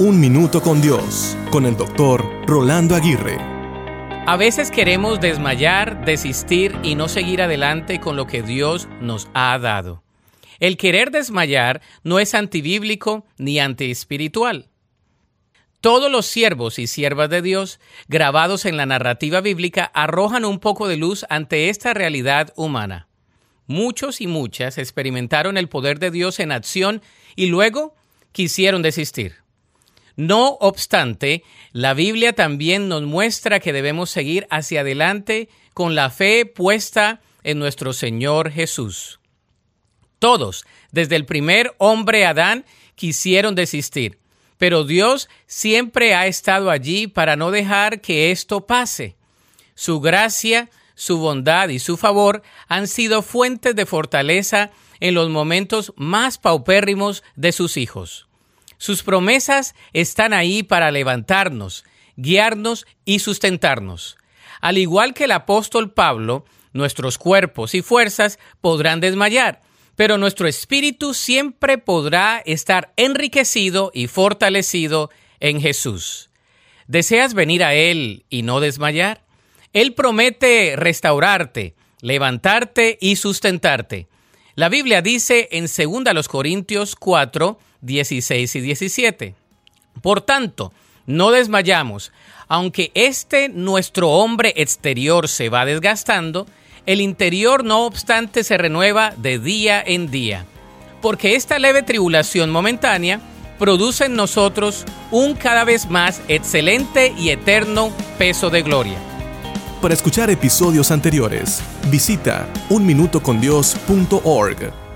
Un Minuto con Dios, con el doctor Rolando Aguirre. A veces queremos desmayar, desistir y no seguir adelante con lo que Dios nos ha dado. El querer desmayar no es antibíblico ni antiespiritual. Todos los siervos y siervas de Dios, grabados en la narrativa bíblica, arrojan un poco de luz ante esta realidad humana. Muchos y muchas experimentaron el poder de Dios en acción y luego quisieron desistir. No obstante, la Biblia también nos muestra que debemos seguir hacia adelante con la fe puesta en nuestro Señor Jesús. Todos, desde el primer hombre Adán, quisieron desistir, pero Dios siempre ha estado allí para no dejar que esto pase. Su gracia, su bondad y su favor han sido fuentes de fortaleza en los momentos más paupérrimos de sus hijos. Sus promesas están ahí para levantarnos, guiarnos y sustentarnos. Al igual que el apóstol Pablo, nuestros cuerpos y fuerzas podrán desmayar, pero nuestro espíritu siempre podrá estar enriquecido y fortalecido en Jesús. ¿Deseas venir a Él y no desmayar? Él promete restaurarte, levantarte y sustentarte. La Biblia dice en 2 Corintios 4, 16 y 17. Por tanto, no desmayamos, aunque este nuestro hombre exterior se va desgastando, el interior no obstante se renueva de día en día, porque esta leve tribulación momentánea produce en nosotros un cada vez más excelente y eterno peso de gloria. Para escuchar episodios anteriores, visita unminutocondios.org.